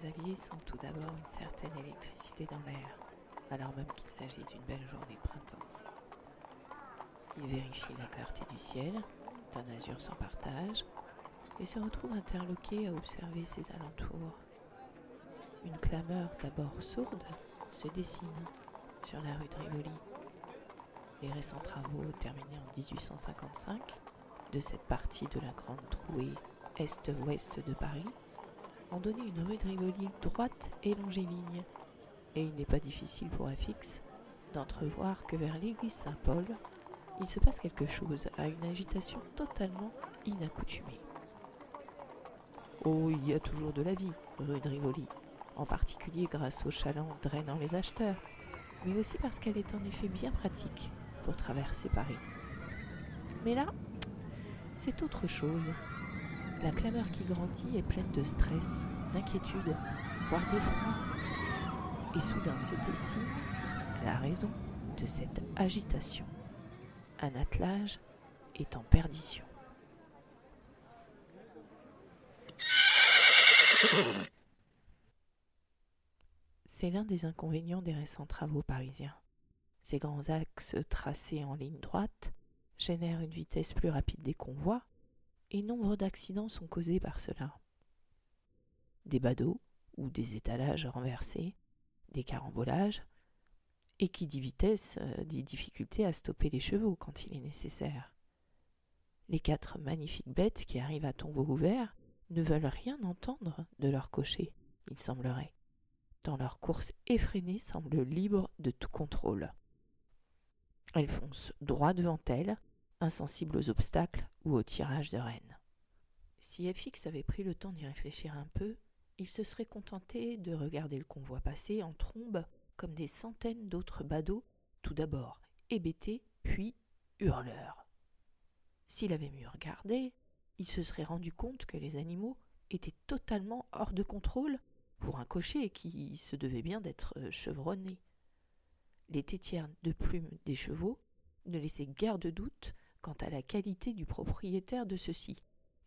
Xavier sent tout d'abord une certaine électricité dans l'air, alors même qu'il s'agit d'une belle journée printemps. Il vérifie la clarté du ciel, d'un azur sans partage, et se retrouve interloqué à observer ses alentours. Une clameur d'abord sourde se dessine sur la rue de Rivoli. Les récents travaux terminés en 1855 de cette partie de la grande trouée est-ouest de Paris ont donné une rue de Rivoli droite et longiligne, et il n'est pas difficile pour FX d'entrevoir que vers l'église Saint-Paul, il se passe quelque chose à une agitation totalement inaccoutumée. Oh, il y a toujours de la vie, rue de Rivoli, en particulier grâce aux chalands drainant les acheteurs, mais aussi parce qu'elle est en effet bien pratique pour traverser Paris. Mais là, c'est autre chose. La clameur qui grandit est pleine de stress, d'inquiétude, voire d'effroi. Et soudain se dessine la raison de cette agitation. Un attelage est en perdition. C'est l'un des inconvénients des récents travaux parisiens. Ces grands axes tracés en ligne droite génèrent une vitesse plus rapide des convois et nombre d'accidents sont causés par cela. Des badauds ou des étalages renversés, des carambolages, et qui dit vitesse euh, dit difficulté à stopper les chevaux quand il est nécessaire. Les quatre magnifiques bêtes qui arrivent à tombeau ouvert ne veulent rien entendre de leur cocher, il semblerait, tant leur course effrénée semble libre de tout contrôle. Elles foncent droit devant elles, insensibles aux obstacles ou aux tirages de rênes. Si FX avait pris le temps d'y réfléchir un peu, il se serait contenté de regarder le convoi passer en trombe comme des centaines d'autres badauds, tout d'abord hébétés, puis hurleurs. S'il avait mieux regardé, il se serait rendu compte que les animaux étaient totalement hors de contrôle pour un cocher qui se devait bien d'être chevronné. Les tétières de plumes des chevaux ne laissaient guère de doute quant à la qualité du propriétaire de ceux-ci,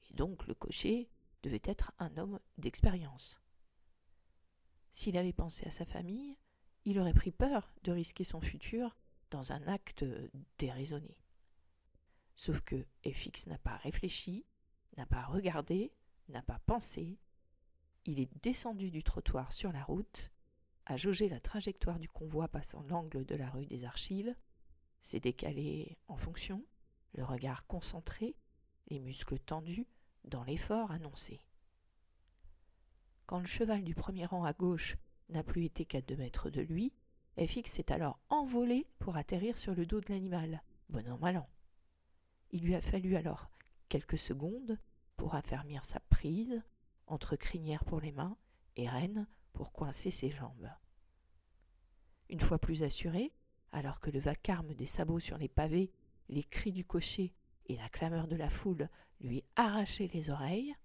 et donc le cocher devait être un homme d'expérience. S'il avait pensé à sa famille, il aurait pris peur de risquer son futur dans un acte déraisonné. Sauf que FX n'a pas réfléchi, n'a pas regardé, n'a pas pensé. Il est descendu du trottoir sur la route, a jaugé la trajectoire du convoi passant l'angle de la rue des Archives, s'est décalé en fonction, le regard concentré, les muscles tendus, dans l'effort annoncé. Quand le cheval du premier rang à gauche n'a plus été qu'à deux mètres de lui, FX s'est alors envolé pour atterrir sur le dos de l'animal, bon an mal. Il lui a fallu alors quelques secondes pour affermir sa prise, entre crinière pour les mains et rêne pour coincer ses jambes. Une fois plus assuré, alors que le vacarme des sabots sur les pavés, les cris du cocher et la clameur de la foule lui arrachaient les oreilles,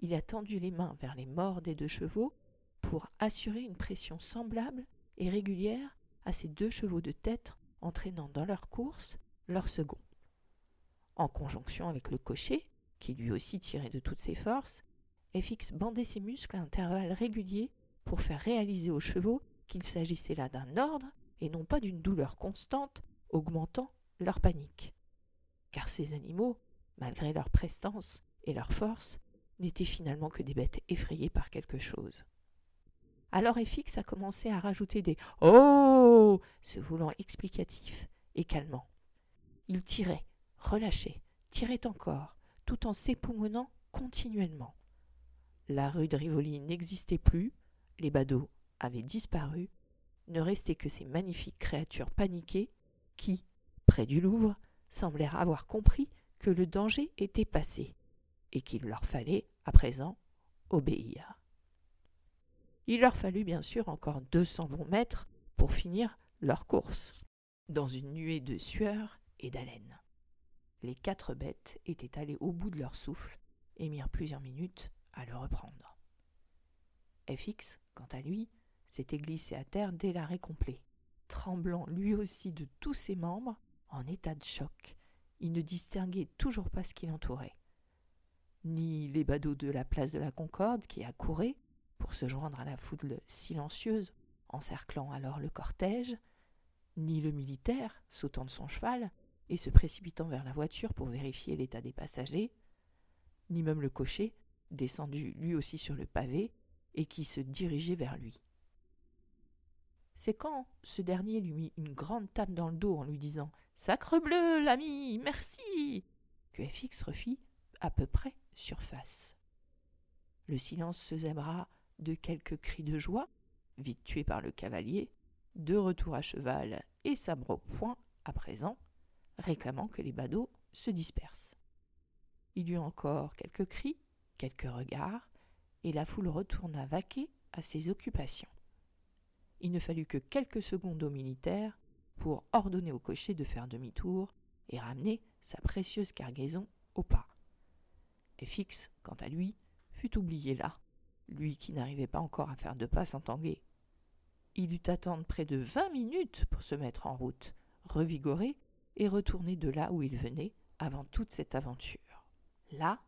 il a tendu les mains vers les morts des deux chevaux pour assurer une pression semblable et régulière à ces deux chevaux de tête entraînant dans leur course leur second. En conjonction avec le cocher, qui lui aussi tirait de toutes ses forces, FX bandait ses muscles à intervalles réguliers pour faire réaliser aux chevaux qu'il s'agissait là d'un ordre et non pas d'une douleur constante augmentant leur panique. Car ces animaux, malgré leur prestance et leur force, n'étaient finalement que des bêtes effrayées par quelque chose. Alors FX a commencé à rajouter des Oh se voulant explicatif et calmant. Il tirait, relâchait, tirait encore, tout en s'époumonnant continuellement. La rue de Rivoli n'existait plus, les badauds avaient disparu, ne restaient que ces magnifiques créatures paniquées qui, près du Louvre, semblèrent avoir compris que le danger était passé et qu'il leur fallait, à présent, obéir. Il leur fallut bien sûr encore deux cents bons mètres pour finir leur course, dans une nuée de sueur et d'haleine. Les quatre bêtes étaient allées au bout de leur souffle et mirent plusieurs minutes à le reprendre. FX, quant à lui, s'était glissé à terre dès l'arrêt complet, tremblant lui aussi de tous ses membres, en état de choc. Il ne distinguait toujours pas ce qui l'entourait. Ni les badauds de la place de la Concorde qui accouraient, pour se joindre à la foule silencieuse, encerclant alors le cortège, ni le militaire, sautant de son cheval et se précipitant vers la voiture pour vérifier l'état des passagers, ni même le cocher, descendu lui aussi sur le pavé, et qui se dirigeait vers lui. C'est quand ce dernier lui mit une grande tape dans le dos en lui disant Sacre bleu, l'ami, merci que FX refit à peu près surface. Le silence se zèbra de quelques cris de joie, vite tués par le cavalier, de retour à cheval et sabre au poing à présent, réclamant que les badauds se dispersent. Il y eut encore quelques cris, quelques regards, et la foule retourna vaquer à ses occupations. Il ne fallut que quelques secondes au militaire pour ordonner au cocher de faire demi-tour et ramener sa précieuse cargaison au pas. Et Fix, quant à lui, fut oublié là, lui qui n'arrivait pas encore à faire deux pas sans tanguer. Il dut attendre près de vingt minutes pour se mettre en route, revigoré, et retourner de là où il venait avant toute cette aventure. Là,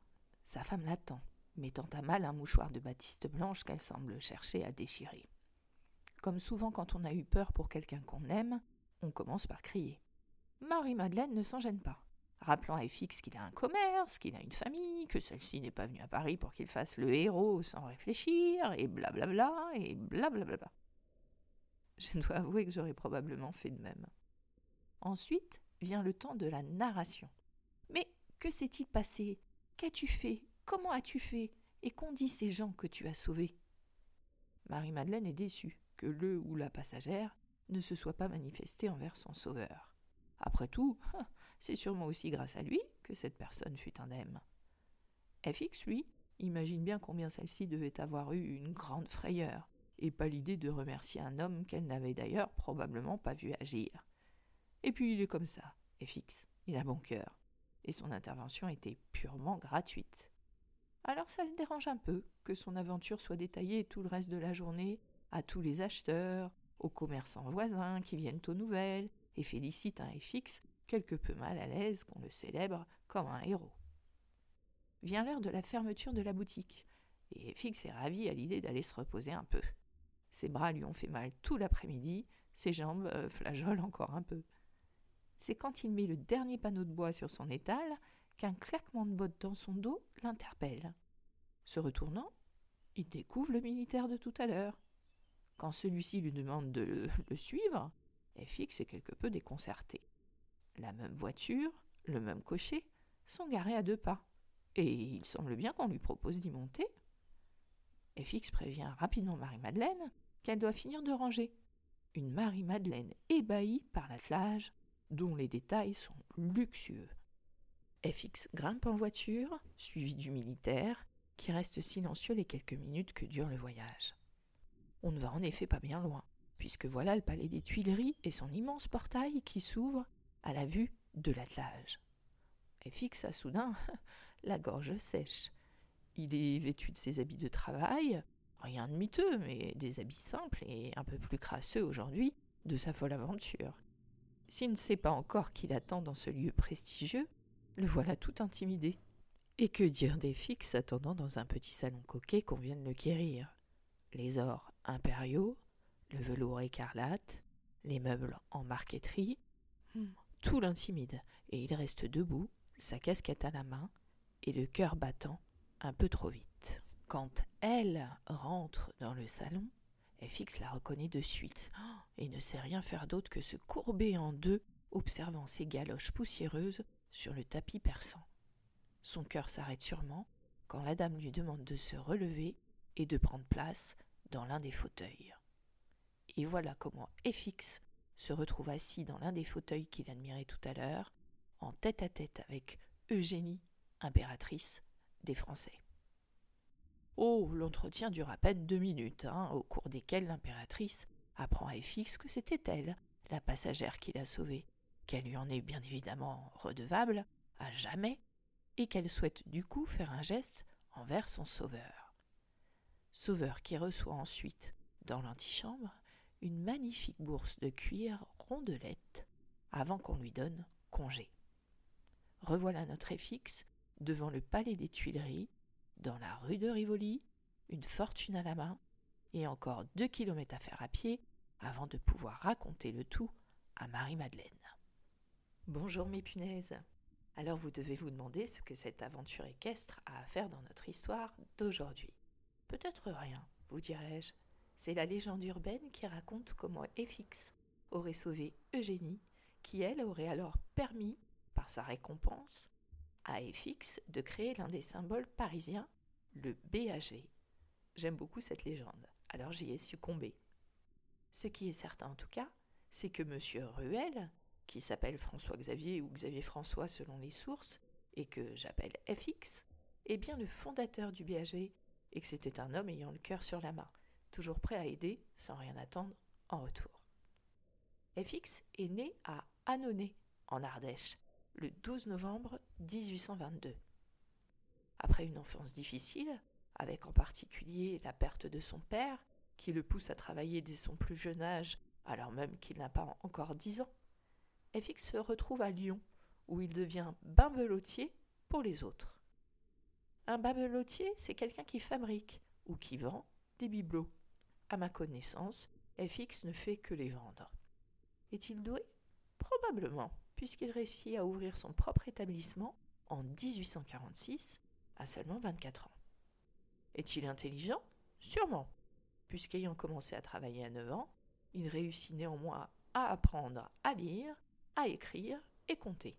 sa femme l'attend, mettant à mal un mouchoir de batiste blanche qu'elle semble chercher à déchirer. Comme souvent quand on a eu peur pour quelqu'un qu'on aime, on commence par crier. Marie-Madeleine ne s'en gêne pas, rappelant à FX qu'il a un commerce, qu'il a une famille, que celle-ci n'est pas venue à Paris pour qu'il fasse le héros sans réfléchir, et blablabla, et blablabla. Je dois avouer que j'aurais probablement fait de même. Ensuite vient le temps de la narration. Mais que s'est-il passé? Qu'as-tu fait? Comment as-tu fait? Et qu'ont dit ces gens que tu as sauvés? Marie-Madeleine est déçue que le ou la passagère ne se soit pas manifesté envers son sauveur. Après tout, c'est sûrement aussi grâce à lui que cette personne fut indemne. FX, lui, imagine bien combien celle-ci devait avoir eu une grande frayeur, et pas l'idée de remercier un homme qu'elle n'avait d'ailleurs probablement pas vu agir. Et puis il est comme ça, FX, il a bon cœur, et son intervention était purement gratuite. Alors ça le dérange un peu que son aventure soit détaillée tout le reste de la journée à tous les acheteurs, aux commerçants voisins qui viennent aux nouvelles et félicitent un FX quelque peu mal à l'aise qu'on le célèbre comme un héros. Vient l'heure de la fermeture de la boutique, et FX est ravi à l'idée d'aller se reposer un peu. Ses bras lui ont fait mal tout l'après-midi, ses jambes euh, flageolent encore un peu. C'est quand il met le dernier panneau de bois sur son étal qu'un claquement de bottes dans son dos l'interpelle. Se retournant, il découvre le militaire de tout à l'heure. Quand celui-ci lui demande de le, suivre, FX est quelque peu déconcerté. La même voiture, le même cocher, sont garés à deux pas, et il semble bien qu'on lui propose d'y monter. FX prévient rapidement Marie-Madeleine qu'elle doit finir de ranger. Une Marie-Madeleine ébahie par l'attelage, dont les détails sont luxueux. FX grimpe en voiture, suivi du militaire, qui reste silencieux les quelques minutes que dure le voyage. On ne va en effet pas bien loin, puisque voilà le palais des Tuileries et son immense portail qui s'ouvre à la vue de l'attelage. FX a soudain la gorge sèche. Il est vêtu de ses habits de travail, rien de miteux, mais des habits simples et un peu plus crasseux aujourd'hui de sa folle aventure. S'il ne sait pas encore qui l'attend dans ce lieu prestigieux, le voilà tout intimidé. Et que dire des attendant dans un petit salon coquet qu'on vienne le quérir Les ors impériaux, le velours écarlate, les meubles en marqueterie, hmm, tout l'intimide, et il reste debout, sa casquette à la main, et le cœur battant un peu trop vite. Quand elle rentre dans le salon, FX la reconnaît de suite, et ne sait rien faire d'autre que se courber en deux, observant ses galoches poussiéreuses sur le tapis perçant. Son cœur s'arrête sûrement quand la dame lui demande de se relever et de prendre place dans l'un des fauteuils. Et voilà comment FX se retrouve assis dans l'un des fauteuils qu'il admirait tout à l'heure, en tête à tête avec Eugénie, impératrice des Français. Oh, l'entretien dure à peine deux minutes, hein, au cours desquelles l'impératrice apprend à FX que c'était elle, la passagère qui l'a sauvée, qu'elle lui en est bien évidemment redevable, à jamais, et qu'elle souhaite du coup faire un geste envers son sauveur. Sauveur qui reçoit ensuite, dans l'antichambre, une magnifique bourse de cuir rondelette avant qu'on lui donne congé. Revoilà notre effixe devant le palais des Tuileries, dans la rue de Rivoli, une fortune à la main et encore deux kilomètres à faire à pied avant de pouvoir raconter le tout à Marie-Madeleine. Bonjour mes punaises. Alors vous devez vous demander ce que cette aventure équestre a à faire dans notre histoire d'aujourd'hui. Peut-être rien, vous dirais-je. C'est la légende urbaine qui raconte comment FX aurait sauvé Eugénie, qui elle aurait alors permis, par sa récompense, à FX de créer l'un des symboles parisiens, le BAG. J'aime beaucoup cette légende, alors j'y ai succombé. Ce qui est certain en tout cas, c'est que M. Ruel, qui s'appelle François Xavier ou Xavier François selon les sources, et que j'appelle FX, est bien le fondateur du BAG, et que c'était un homme ayant le cœur sur la main, toujours prêt à aider sans rien attendre en retour. FX est né à Annonay, en Ardèche, le 12 novembre 1822. Après une enfance difficile, avec en particulier la perte de son père, qui le pousse à travailler dès son plus jeune âge, alors même qu'il n'a pas encore dix ans, FX se retrouve à Lyon, où il devient bimbelotier pour les autres. Un bimbelotier, c'est quelqu'un qui fabrique ou qui vend des bibelots. À ma connaissance, FX ne fait que les vendre. Est-il doué? Probablement, puisqu'il réussit à ouvrir son propre établissement en 1846 à seulement 24 ans. Est-il intelligent? Sûrement, puisqu'ayant commencé à travailler à 9 ans, il réussit néanmoins à apprendre à lire, à écrire et compter.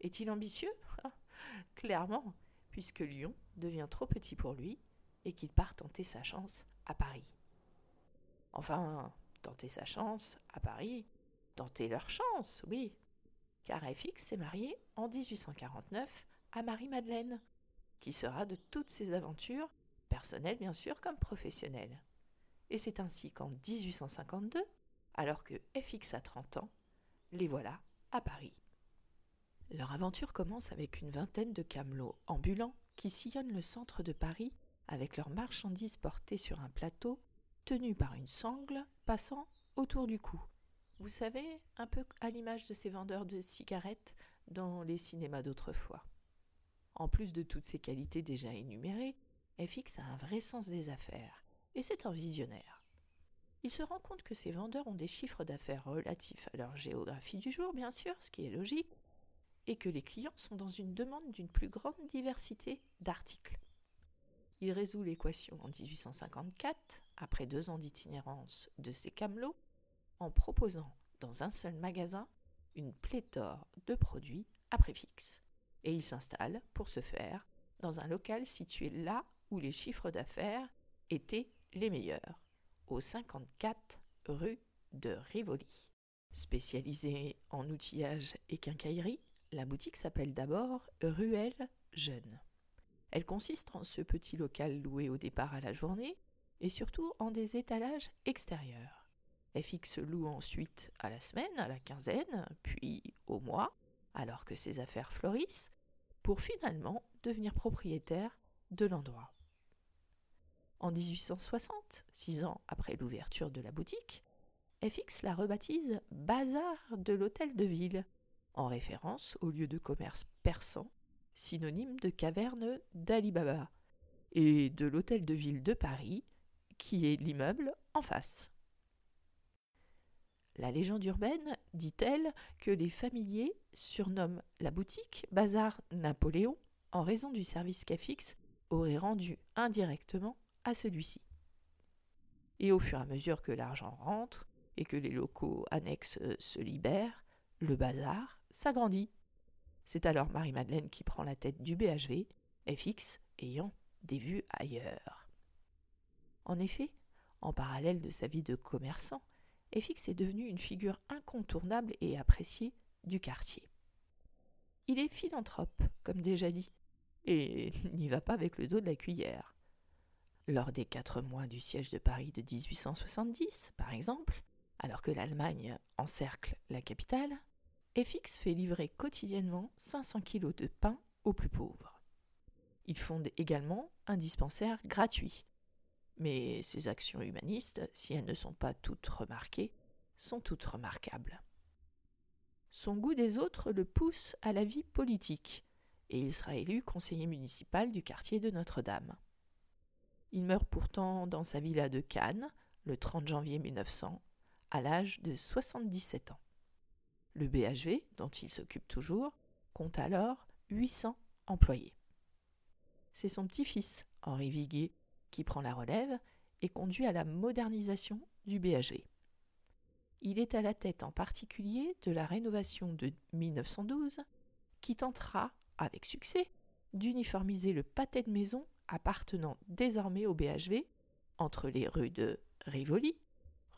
Est-il ambitieux? Clairement, puisque Lyon devient trop petit pour lui et qu'il part tenter sa chance à Paris. Enfin, tenter sa chance à Paris, tenter leur chance, oui, car FX s'est marié en 1849 à Marie-Madeleine, qui sera de toutes ses aventures, personnelles bien sûr comme professionnelles. Et c'est ainsi qu'en 1852, alors que FX a 30 ans, les voilà à Paris. Leur aventure commence avec une vingtaine de camelots ambulants qui sillonnent le centre de Paris avec leurs marchandises portées sur un plateau tenu par une sangle passant autour du cou. Vous savez, un peu à l'image de ces vendeurs de cigarettes dans les cinémas d'autrefois. En plus de toutes ces qualités déjà énumérées, FX a un vrai sens des affaires, et c'est un visionnaire. Il se rend compte que ces vendeurs ont des chiffres d'affaires relatifs à leur géographie du jour, bien sûr, ce qui est logique, et que les clients sont dans une demande d'une plus grande diversité d'articles. Il résout l'équation en 1854, après deux ans d'itinérance de ses camelots, en proposant dans un seul magasin une pléthore de produits à prix fixe. Et il s'installe, pour ce faire, dans un local situé là où les chiffres d'affaires étaient les meilleurs, au 54 rue de Rivoli. Spécialisée en outillage et quincaillerie, la boutique s'appelle d'abord Ruelle Jeune. Elle consiste en ce petit local loué au départ à la journée et surtout en des étalages extérieurs. FX loue ensuite à la semaine, à la quinzaine, puis au mois, alors que ses affaires fleurissent, pour finalement devenir propriétaire de l'endroit. En 1860, six ans après l'ouverture de la boutique, FX la rebaptise Bazar de l'Hôtel de Ville, en référence au lieu de commerce persan, synonyme de caverne d'Ali Baba, et de l'Hôtel de Ville de Paris, qui est l'immeuble en face. La légende urbaine dit-elle que les familiers surnomment la boutique Bazar Napoléon en raison du service qu'Afix aurait rendu indirectement à celui-ci. Et au fur et à mesure que l'argent rentre et que les locaux annexes se libèrent, le bazar s'agrandit. C'est alors Marie-Madeleine qui prend la tête du BHV, FX ayant des vues ailleurs. En effet, en parallèle de sa vie de commerçant, FX est devenu une figure incontournable et appréciée du quartier. Il est philanthrope, comme déjà dit, et n'y va pas avec le dos de la cuillère. Lors des quatre mois du siège de Paris de 1870, par exemple, alors que l'Allemagne encercle la capitale, FX fait livrer quotidiennement 500 kilos de pain aux plus pauvres. Il fonde également un dispensaire gratuit mais ses actions humanistes, si elles ne sont pas toutes remarquées, sont toutes remarquables. Son goût des autres le pousse à la vie politique, et il sera élu conseiller municipal du quartier de Notre-Dame. Il meurt pourtant dans sa villa de Cannes le 30 janvier 1900, à l'âge de 77 ans. Le BHV, dont il s'occupe toujours, compte alors 800 employés. C'est son petit-fils, Henri Viguier, qui prend la relève et conduit à la modernisation du BHV. Il est à la tête en particulier de la rénovation de 1912 qui tentera, avec succès, d'uniformiser le pâté de maison appartenant désormais au BHV entre les rues de Rivoli,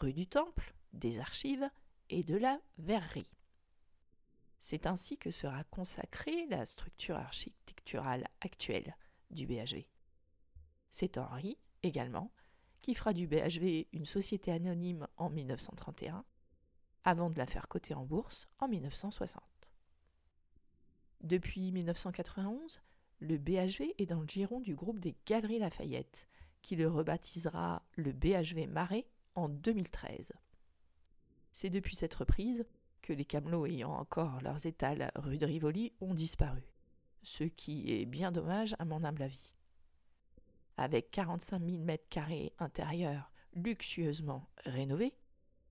rue du Temple, des Archives et de la Verrerie. C'est ainsi que sera consacrée la structure architecturale actuelle du BHV. C'est Henri, également, qui fera du BHV une société anonyme en 1931, avant de la faire coter en bourse en 1960. Depuis 1991, le BHV est dans le giron du groupe des Galeries Lafayette, qui le rebaptisera le BHV Marais en 2013. C'est depuis cette reprise que les camelots ayant encore leurs étals rue de Rivoli ont disparu, ce qui est bien dommage à mon humble avis. Avec 45 000 mètres carrés intérieurs luxueusement rénovés,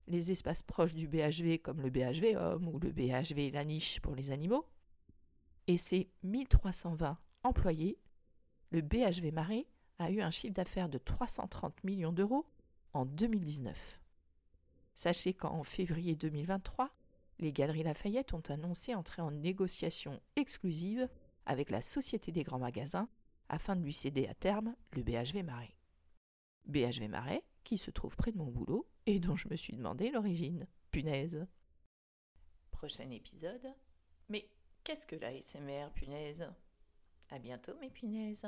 les espaces proches du BHV comme le BHV Homme ou le BHV La Niche pour les animaux, et ses 1320 employés, le BHV Marais a eu un chiffre d'affaires de 330 millions d'euros en 2019. Sachez qu'en février 2023, les Galeries Lafayette ont annoncé entrer en négociation exclusive avec la Société des grands magasins afin de lui céder à terme le BHV Marais. BHV Marais, qui se trouve près de mon boulot et dont je me suis demandé l'origine. Punaise. Prochain épisode. Mais qu'est-ce que la SMR, punaise? À bientôt, mes punaises.